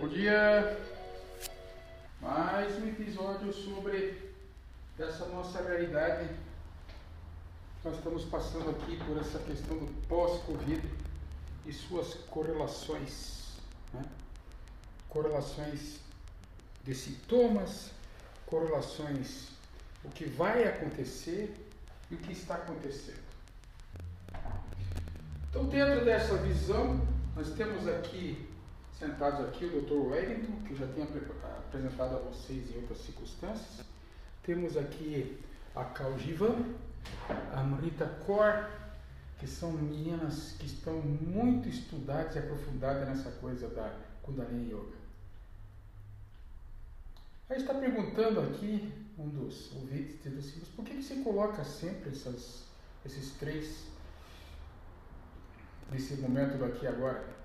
Bom dia! Mais um episódio sobre essa nossa realidade. Nós estamos passando aqui por essa questão do pós-Covid e suas correlações. Né? Correlações de sintomas, correlações o que vai acontecer e o que está acontecendo. Então, dentro dessa visão, nós temos aqui, sentados aqui, o Dr. Wellington, que já tinha apresentado a vocês em outras circunstâncias. Temos aqui a Calgivan, a Marita Kor, que são meninas que estão muito estudadas e aprofundadas nessa coisa da Kundalini Yoga. Aí está perguntando aqui um dos ouvintes, diz assim, por que, que você coloca sempre essas, esses três nesse momento do aqui e agora?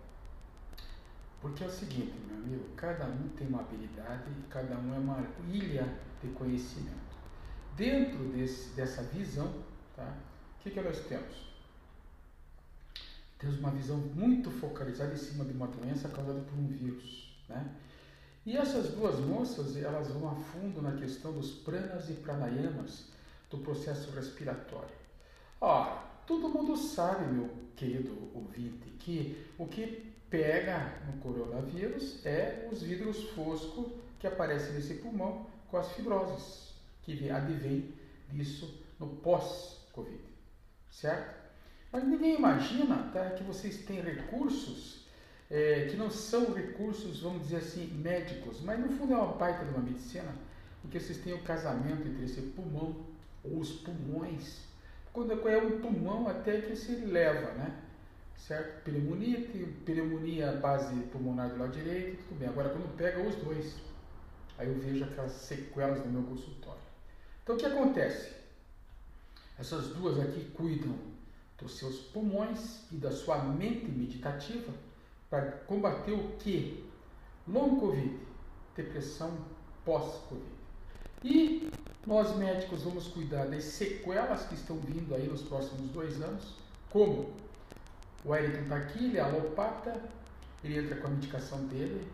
Porque é o seguinte, meu amigo, cada um tem uma habilidade, cada um é uma ilha de conhecimento. Dentro desse, dessa visão, tá? o que, que nós temos? Temos uma visão muito focalizada em cima de uma doença causada por um vírus. Né? E essas duas moças, elas vão a fundo na questão dos pranas e pranayamas do processo respiratório. Ora, todo mundo sabe, meu querido ouvinte, que o que pega no coronavírus é os vidros foscos que aparecem nesse pulmão com as fibroses, que advém disso no pós-Covid, certo? Mas ninguém imagina tá, que vocês têm recursos é, que não são recursos, vamos dizer assim, médicos, mas no fundo é uma baita de uma medicina, porque vocês têm o casamento entre esse pulmão ou os pulmões. Quando é um pulmão, até que se leva, né? Certo? Pneumonia, pneumonia base pulmonar do lado direito, tudo bem. Agora, quando pega os dois, aí eu vejo aquelas sequelas no meu consultório. Então, o que acontece? Essas duas aqui cuidam dos seus pulmões e da sua mente meditativa para combater o que? Long Covid, depressão pós-Covid. E nós médicos vamos cuidar das sequelas que estão vindo aí nos próximos dois anos, como o Wellington está aqui, ele é alopata, ele entra com a medicação dele,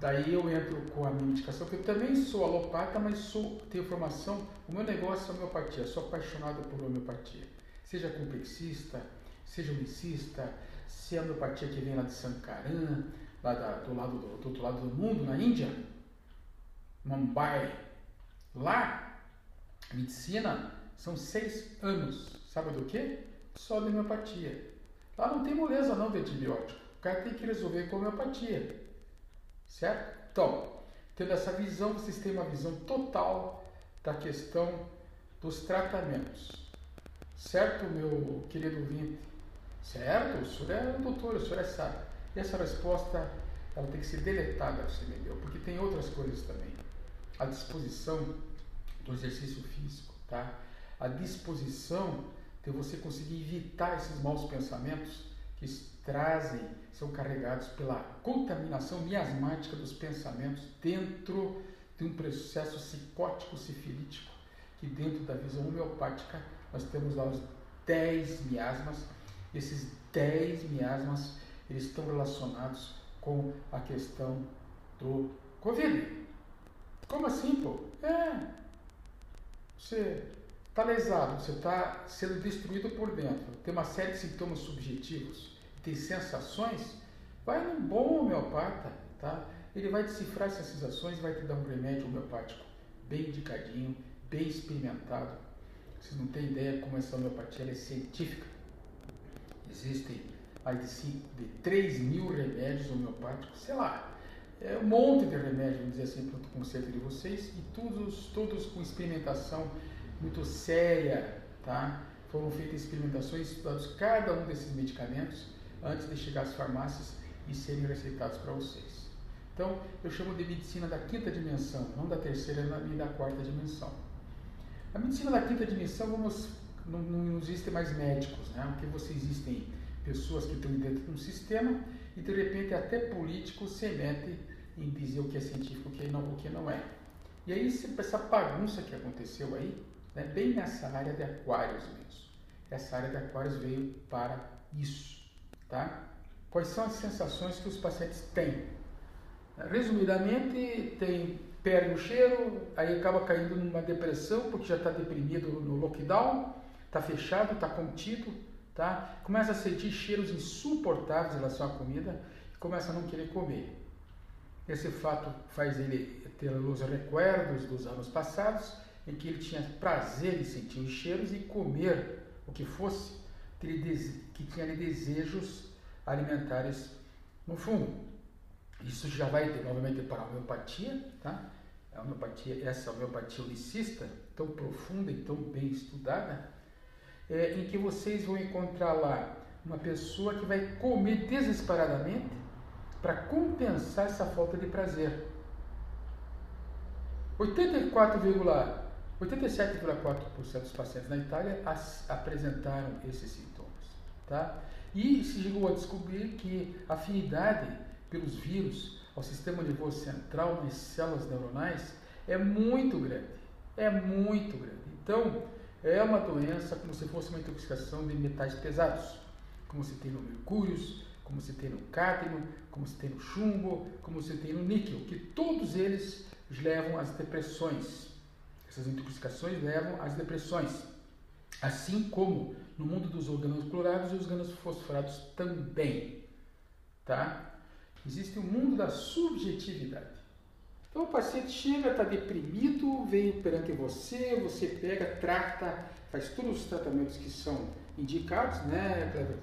daí eu entro com a minha medicação, porque eu também sou alopata, mas sou, tenho formação, o meu negócio é homeopatia, sou apaixonado por homeopatia, seja complexista, seja unicista, se é a homeopatia que vem lá de Sankaran, lá da, do, lado do, do outro lado do mundo, na Índia, Mumbai, lá, medicina, são seis anos, sabe do que? Só de homeopatia. Lá não tem moleza não de antibiótico, o cara tem que resolver com homeopatia, certo? Então, tendo essa visão, vocês têm uma visão total da questão dos tratamentos, certo, meu querido ouvinte? Certo? O senhor é um doutor, o senhor é sábio. E essa resposta ela tem que ser deletada, você me deu, porque tem outras coisas também. A disposição do exercício físico, tá? A disposição de você conseguir evitar esses maus pensamentos que trazem, são carregados pela contaminação miasmática dos pensamentos dentro de um processo psicótico sifilítico, que dentro da visão homeopática nós temos lá os 10 miasmas esses 10 miasmas eles estão relacionados com a questão do Covid. Como assim, pô? É. Você está lesado, você está sendo destruído por dentro, tem uma série de sintomas subjetivos, tem sensações, vai num bom homeopata, tá? Ele vai decifrar essas sensações e vai te dar um remédio homeopático bem indicadinho, bem experimentado. Vocês não têm ideia como essa homeopatia é científica. Existem mais de, 5, de 3 mil remédios homeopáticos, sei lá, é um monte de remédios, vamos dizer assim, para o conceito de vocês, e todos, todos com experimentação muito séria, tá? Foram feitas experimentações, estudados cada um desses medicamentos antes de chegar às farmácias e serem receitados para vocês. Então, eu chamo de medicina da quinta dimensão, não da terceira nem da quarta dimensão. A medicina da quinta dimensão, vamos não, não existem mais médicos, né? porque você existem pessoas que estão dentro de um sistema e de repente até políticos se metem em dizer o que é científico e o que não é. E aí essa bagunça que aconteceu aí, né, bem nessa área de aquários mesmo. Essa área de aquários veio para isso, tá? Quais são as sensações que os pacientes têm? Resumidamente, tem perde o cheiro, aí acaba caindo numa depressão porque já está deprimido no lockdown, está fechado, está contido, tá? Começa a sentir cheiros insuportáveis em relação à comida e começa a não querer comer. Esse fato faz ele ter os recuerdos dos anos passados, em que ele tinha prazer em sentir os cheiros e comer o que fosse, que tinha desejos alimentares no fundo. Isso já vai novamente para a homeopatia, tá? A homeopatia, essa homeopatia unicista, tão profunda e tão bem estudada, é, em que vocês vão encontrar lá uma pessoa que vai comer desesperadamente para compensar essa falta de prazer. 87,4% dos pacientes na Itália apresentaram esses sintomas. Tá? E se chegou a descobrir que a afinidade pelos vírus ao sistema nervoso central nas células neuronais é muito grande. É muito grande. Então, é uma doença como se fosse uma intoxicação de metais pesados, como se tem no mercúrio, como se tem no cádmio, como se tem no chumbo, como se tem no níquel, que todos eles levam às depressões. Essas intoxicações levam às depressões. Assim como no mundo dos organos clorados e os organos fosforados também. Tá? Existe o um mundo da subjetividade. Então o paciente chega, está deprimido, vem perante você, você pega, trata, faz todos os tratamentos que são indicados, né, Cleber?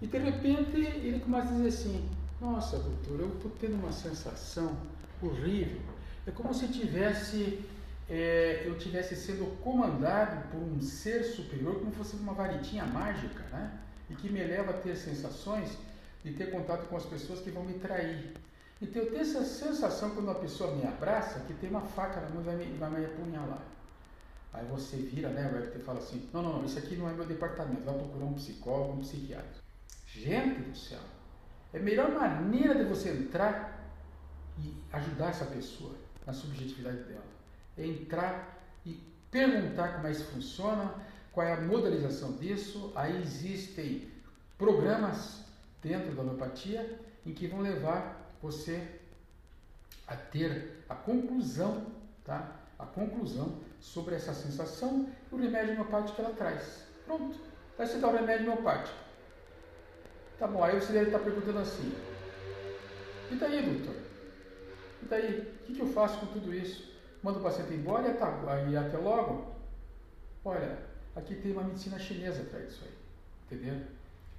E de repente ele começa a dizer assim: Nossa, doutor, eu estou tendo uma sensação horrível. É como se tivesse, é, eu tivesse sendo comandado por um ser superior, como se fosse uma varitinha mágica, né? E que me leva a ter sensações de ter contato com as pessoas que vão me trair. Então eu tenho essa sensação quando uma pessoa me abraça que tem uma faca na mão e vai me, vai me apunhalar. Aí você vira, né, e fala assim, não, não, não, isso aqui não é meu departamento, vai procurar um psicólogo, um psiquiatra. Gente do céu, é a melhor maneira de você entrar e ajudar essa pessoa na subjetividade dela. É entrar e perguntar como é que funciona, qual é a modelização disso. Aí existem programas dentro da homeopatia em que vão levar você a ter a conclusão, tá? A conclusão sobre essa sensação e o remédio homeopático que ela traz. Pronto. Aí você dá o remédio homeopático. Tá bom, aí você deve estar perguntando assim. E daí, doutor? E daí? O que, eu faço com tudo isso? Mando o paciente embora até, e até logo? Olha, aqui tem uma medicina chinesa atrás disso aí. Entendeu?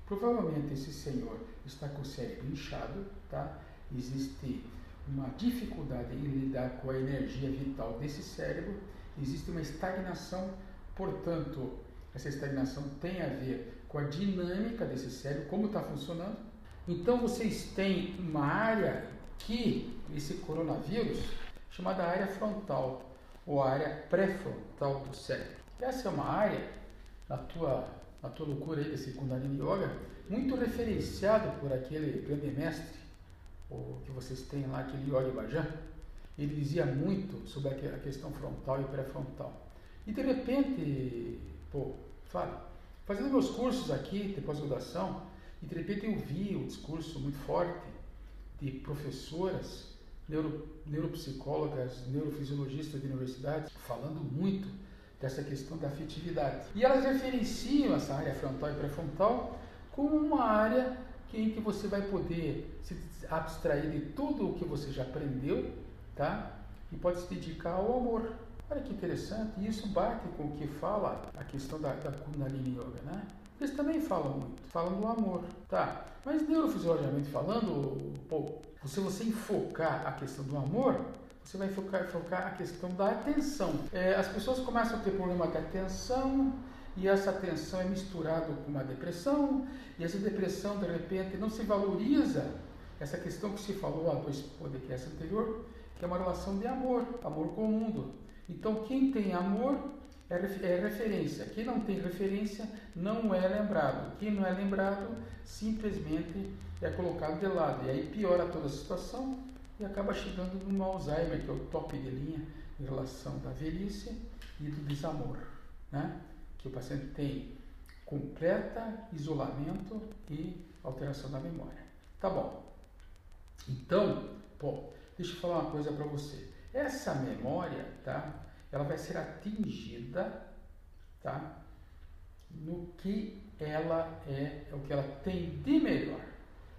Provavelmente esse senhor está com o cérebro inchado, tá? Existe uma dificuldade em lidar com a energia vital desse cérebro, existe uma estagnação, portanto, essa estagnação tem a ver com a dinâmica desse cérebro, como está funcionando. Então vocês têm uma área que esse coronavírus chamada área frontal ou área pré-frontal do cérebro. Essa é uma área na tua na tua loucura aí desse Kundalini Yoga, muito referenciado por aquele grande mestre, o que vocês têm lá, aquele Yogi Bhajan. Ele dizia muito sobre a questão frontal e pré-frontal. E de repente, pô, fala, fazendo meus cursos aqui de pós-graduação, e de repente eu vi um discurso muito forte de professoras, neuro, neuropsicólogas, neurofisiologistas de universidades, falando muito dessa questão da afetividade. E elas referenciam essa área frontal e pré-frontal como uma área em que você vai poder se abstrair de tudo o que você já aprendeu, tá? E pode se dedicar ao amor. Olha que interessante, isso bate com o que fala a questão da, da Kundalini Yoga, né? Eles também falam muito, falam do amor, tá? Mas neurofisiologicamente falando, pô, se você enfocar a questão do amor, você vai focar, focar a questão da atenção. É, as pessoas começam a ter problema de atenção, e essa atenção é misturada com uma depressão, e essa depressão, de repente, não se valoriza essa questão que se falou há dois podcasts anterior, que é uma relação de amor, amor com o mundo. Então, quem tem amor é, é referência, quem não tem referência não é lembrado, quem não é lembrado simplesmente é colocado de lado, e aí piora toda a situação e acaba chegando no Alzheimer, que é o top de linha em relação da velhice e do desamor, né? Que o paciente tem completa isolamento e alteração da memória. Tá bom. Então, pô, deixa eu falar uma coisa para você. Essa memória, tá? Ela vai ser atingida, tá? No que ela é, é o que ela tem de melhor.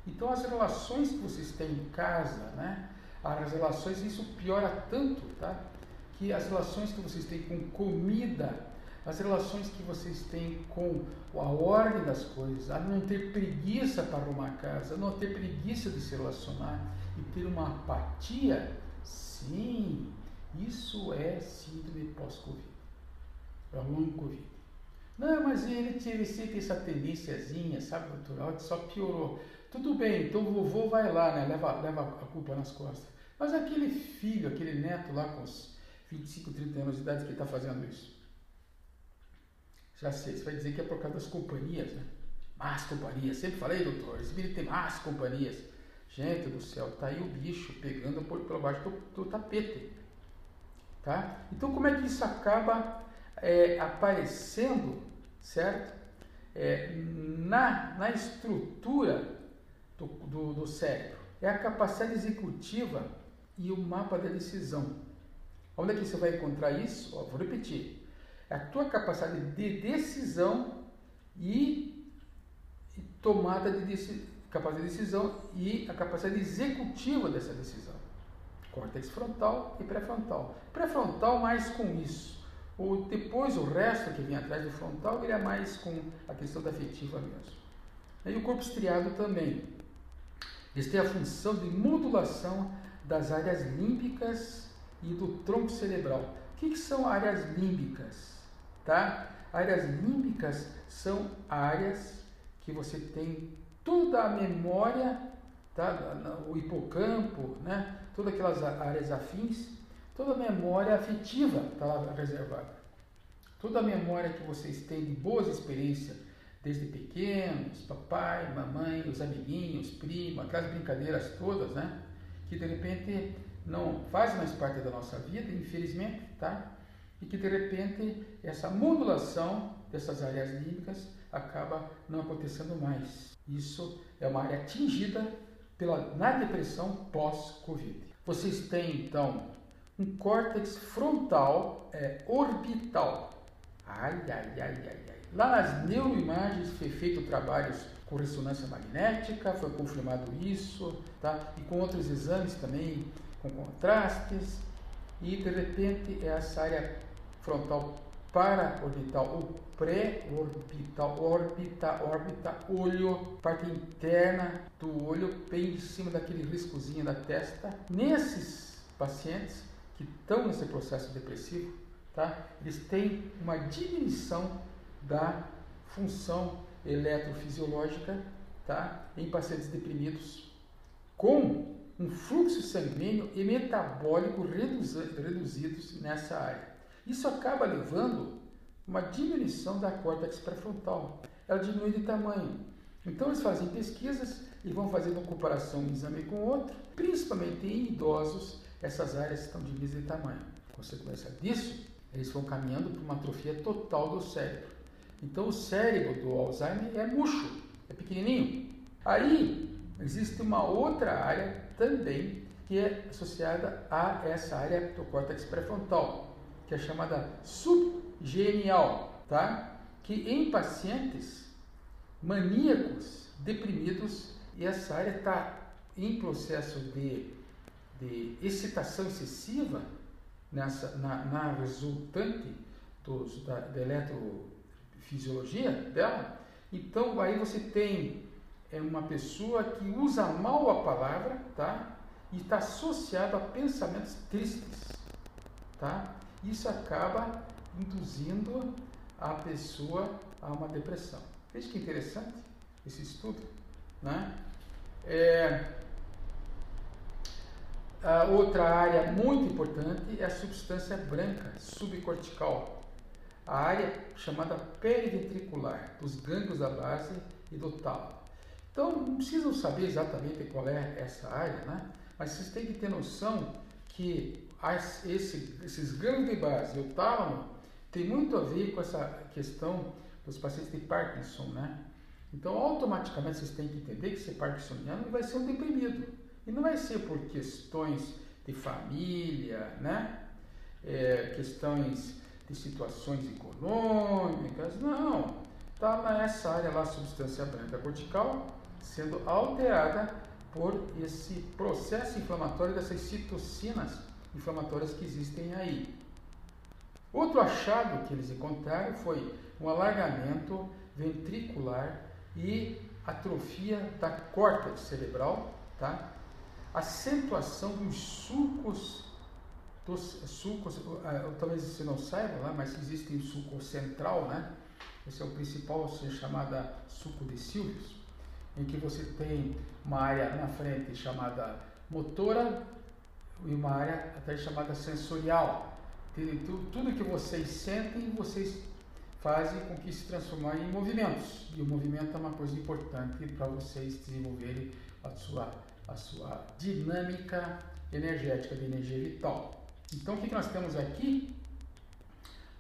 Então as relações que vocês têm em casa, né? As relações, isso piora tanto, tá? Que as relações que vocês têm com comida, as relações que vocês têm com a ordem das coisas, a não ter preguiça para arrumar casa, a não ter preguiça de se relacionar e ter uma apatia, sim, isso é síndrome pós-Covid, é long Covid. Não, mas ele teve sempre essa tendênciazinha, sabe, doutor? Só piorou. Tudo bem, então o vovô vai lá, né? Leva, leva a culpa nas costas. Mas aquele filho, aquele neto lá com os 25, 30 anos de idade que está fazendo isso. Já sei, você vai dizer que é por causa das companhias, né? Más companhias. Sempre falei, doutor, vídeo tem más companhias. Gente do céu, tá aí o bicho pegando por, baixo do, do tapete. Tá? Então, como é que isso acaba é, aparecendo, certo? É, na, na estrutura do, do, do cérebro. É a capacidade executiva e o mapa da decisão. Onde é que você vai encontrar isso? Ó, vou repetir. É a tua capacidade de decisão e, tomada de decisão, capacidade de decisão e a capacidade executiva dessa decisão. Córtex frontal e pré-frontal. Pré-frontal mais com isso. O, depois o resto que vem atrás do frontal ele é mais com a questão da afetiva mesmo. E o corpo estriado também. Eles têm a função de modulação das áreas límbicas e do tronco cerebral. O que, que são áreas límbicas? Tá? Áreas límbicas são áreas que você tem toda a memória, tá? o hipocampo, né? todas aquelas áreas afins, toda a memória afetiva está lá reservada. Toda a memória que vocês têm de boas experiências desde pequenos, papai, mamãe, os amiguinhos, primo, aquelas brincadeiras todas, né? Que de repente não fazem mais parte da nossa vida, infelizmente, tá? E que de repente essa modulação dessas áreas límbicas acaba não acontecendo mais. Isso é uma área atingida pela, na depressão pós-Covid. Vocês têm então um córtex frontal é, orbital. Ai, ai, ai, ai, ai. Lá nas neuroimagens foi feito trabalhos com ressonância magnética, foi confirmado isso, tá? e com outros exames também, com contrastes, e de repente essa área frontal para-orbital ou pré-orbital, órbita, órbita, olho, parte interna do olho, bem em cima daquele riscozinho da testa. Nesses pacientes que estão nesse processo depressivo, tá? eles têm uma diminuição da função eletrofisiológica tá? em pacientes deprimidos com um fluxo sanguíneo e metabólico reduzidos nessa área. Isso acaba levando uma diminuição da córtex pré-frontal. Ela diminui de tamanho. Então eles fazem pesquisas e vão fazendo comparação um exame com outro, principalmente em idosos, essas áreas estão diminuídas de tamanho. Consequência disso, eles vão caminhando para uma atrofia total do cérebro. Então o cérebro do Alzheimer é murcho, é pequenininho. Aí existe uma outra área também que é associada a essa área do córtex pré-frontal, que é chamada subgenial, tá? Que em pacientes maníacos, deprimidos, e essa área está em processo de, de excitação excessiva nessa, na, na resultante dos, da, da eletro fisiologia dela. Então aí você tem é, uma pessoa que usa mal a palavra, tá? E está associado a pensamentos tristes, tá? Isso acaba induzindo a pessoa a uma depressão. Veja que interessante esse estudo, né? É, a outra área muito importante é a substância branca subcortical, a área chamada periventricular, dos gânglios da base e do tálamo. Então, não precisam saber exatamente qual é essa área, né? mas vocês têm que ter noção que esse, esses gânglios de base o tálamo tem muito a ver com essa questão dos pacientes de Parkinson, né? Então, automaticamente vocês têm que entender que ser parkinsoniano vai ser um deprimido. E não vai ser por questões de família, né? É, questões de situações econômicas, não. Está nessa área lá, substância branca cortical, sendo alterada por esse processo inflamatório dessas citocinas inflamatórias que existem aí. Outro achado que eles encontraram foi um alargamento ventricular e atrofia da córtex cerebral, tá? acentuação dos sulcos, dos sulcos, uh, talvez você não saiba lá, mas existe o sulco central, né? Esse é o principal, seja chamada sulco de Silvius, em que você tem uma área na frente chamada motora e uma área até chamada sensorial. Tudo que vocês sentem, vocês fazem com que se transformem em movimentos. E o movimento é uma coisa importante para vocês desenvolverem a sua, a sua dinâmica energética, de energia vital. Então, o que nós temos aqui?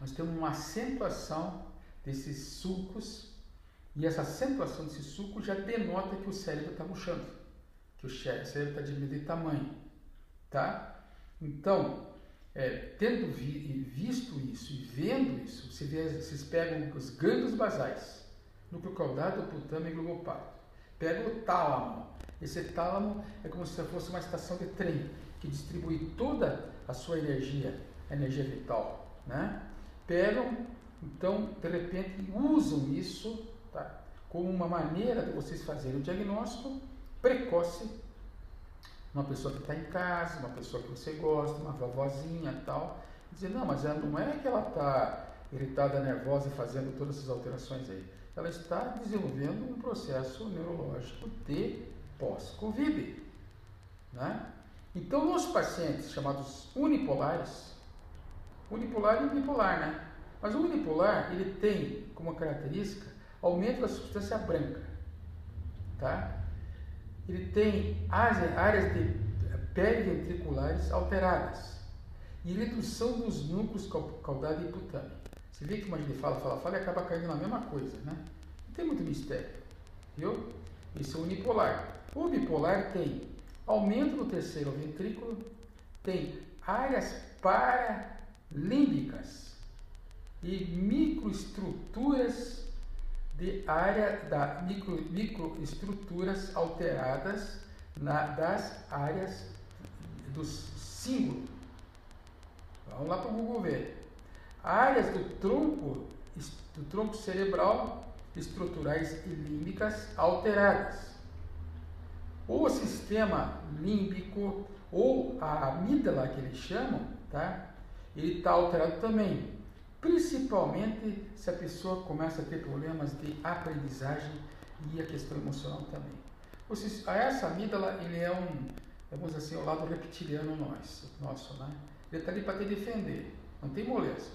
Nós temos uma acentuação desses sulcos, e essa acentuação desse suco já denota que o cérebro está murchando, que o cérebro está diminuindo de tamanho. Tá? Então, é, tendo vi, visto isso e vendo isso, vê, vocês pegam os gânglios basais, núcleo caudado, putama e globopárdio. Pega o tálamo. Esse tálamo é como se fosse uma estação de trem que distribui toda a sua energia, a energia vital. Né? Pegam, então, de repente, usam isso tá? como uma maneira de vocês fazerem o diagnóstico precoce uma pessoa que está em casa, uma pessoa que você gosta, uma vovozinha e tal, dizer, não, mas não é que ela está irritada, nervosa e fazendo todas essas alterações aí. Ela está desenvolvendo um processo neurológico de pós-Covid. Né? Então, os pacientes chamados unipolares, unipolar e bipolar, né? Mas o unipolar, ele tem como característica aumento da substância branca, tá? Ele tem áreas de periventriculares alteradas e redução dos núcleos caudado e hipotâmico. Você vê que uma gente fala, fala, fala e acaba caindo na mesma coisa, né? Não tem muito mistério, viu? Isso é unipolar. O bipolar tem aumento no terceiro ventrículo, tem áreas paralímbicas e microestruturas de área da micro, microestruturas alteradas na, das áreas do símbolo. Vamos lá para o Google ver. Áreas do tronco, do tronco cerebral estruturais e límbicas alteradas. O sistema límbico, ou a amígdala que eles chamam, tá? ele está alterado também. Principalmente se a pessoa começa a ter problemas de aprendizagem e a questão emocional também. Ou seja, essa amígdala, ele é um, vamos assim, o lado reptiliano nosso, nosso né? Ele está ali para te defender, não tem moleza,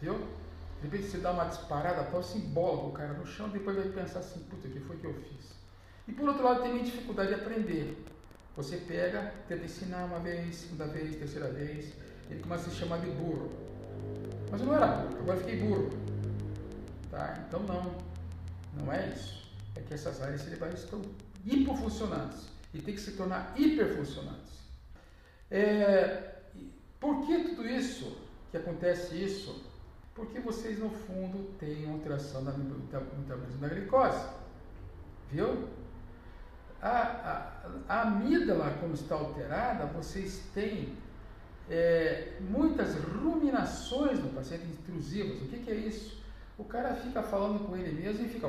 viu? De repente você dá uma disparada tal, se embola o cara no chão, depois vai pensar assim, puta, o que foi que eu fiz? E por outro lado, tem dificuldade de aprender. Você pega, tenta ensinar uma vez, segunda vez, terceira vez, ele começa a se chamar de burro. Mas eu não era burro, agora fiquei burro. Tá? Então não, não é isso. É que essas áreas cerebrais estão hipofuncionantes e tem que se tornar hiperfuncionantes. É, por que tudo isso, que acontece isso? Porque vocês no fundo têm alteração da metabolismo da glicose. Viu? A, a, a amígdala, como está alterada, vocês têm é, muitas ruminações no paciente intrusivas. O que, que, é isso? O cara fica falando com ele mesmo e fica,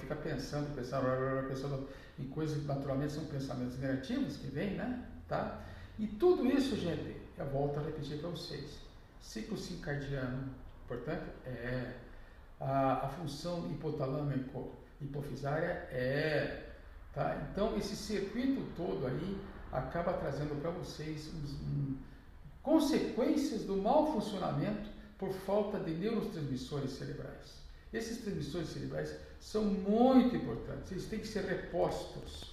fica pensando, pensando, pensando em coisas que naturalmente são pensamentos negativos que vêm, né? Tá? E tudo isso, gente, eu volto a repetir para vocês. Ciclo circadiano, portanto, é a, a função hipotalâmico hipofisária é, tá? Então esse circuito todo aí acaba trazendo para vocês um, consequências do mau funcionamento por falta de neurotransmissores cerebrais. Esses transmissores cerebrais são muito importantes, eles têm que ser repostos.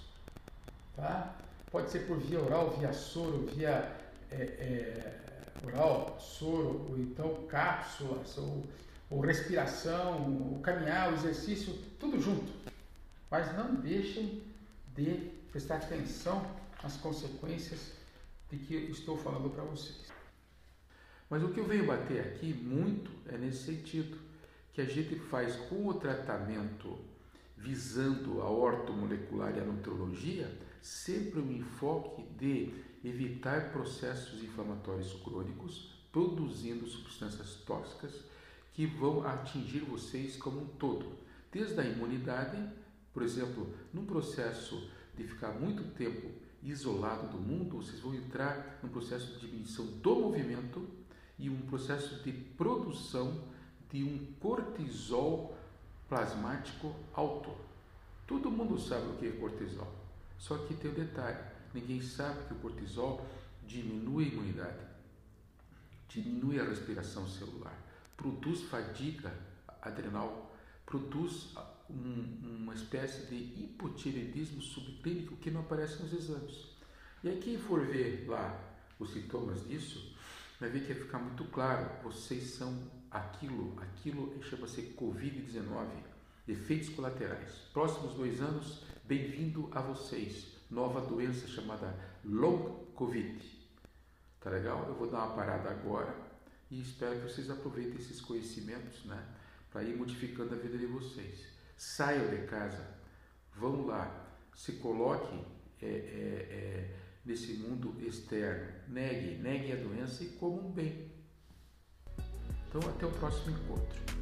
Tá? Pode ser por via oral, via soro, via é, é, oral, soro, ou então cápsulas, ou, ou respiração, ou caminhar, o exercício, tudo junto. Mas não deixem de prestar atenção as consequências e que estou falando para vocês. Mas o que eu venho bater aqui muito é nesse sentido, que a gente faz com o tratamento visando a ortomolecular e a nutrologia, sempre um enfoque de evitar processos inflamatórios crônicos, produzindo substâncias tóxicas que vão atingir vocês como um todo, desde a imunidade, por exemplo, num processo de ficar muito tempo isolado do mundo, vocês vão entrar num processo de diminuição do movimento e um processo de produção de um cortisol plasmático alto. Todo mundo sabe o que é cortisol, só que tem um detalhe: ninguém sabe que o cortisol diminui a imunidade, diminui a respiração celular, produz fadiga adrenal, produz um, uma espécie de hipotireoidismo subclínico que não aparece nos exames. E aí, quem for ver lá os sintomas disso, vai ver que vai ficar muito claro: vocês são aquilo, aquilo chama-se Covid-19, efeitos colaterais. Próximos dois anos, bem-vindo a vocês, nova doença chamada Long Covid. Tá legal? Eu vou dar uma parada agora e espero que vocês aproveitem esses conhecimentos, né, para ir modificando a vida de vocês. Saiam de casa, vão lá, se coloquem é, é, é, nesse mundo externo, negue, negue a doença e comam bem. Então, até o próximo encontro.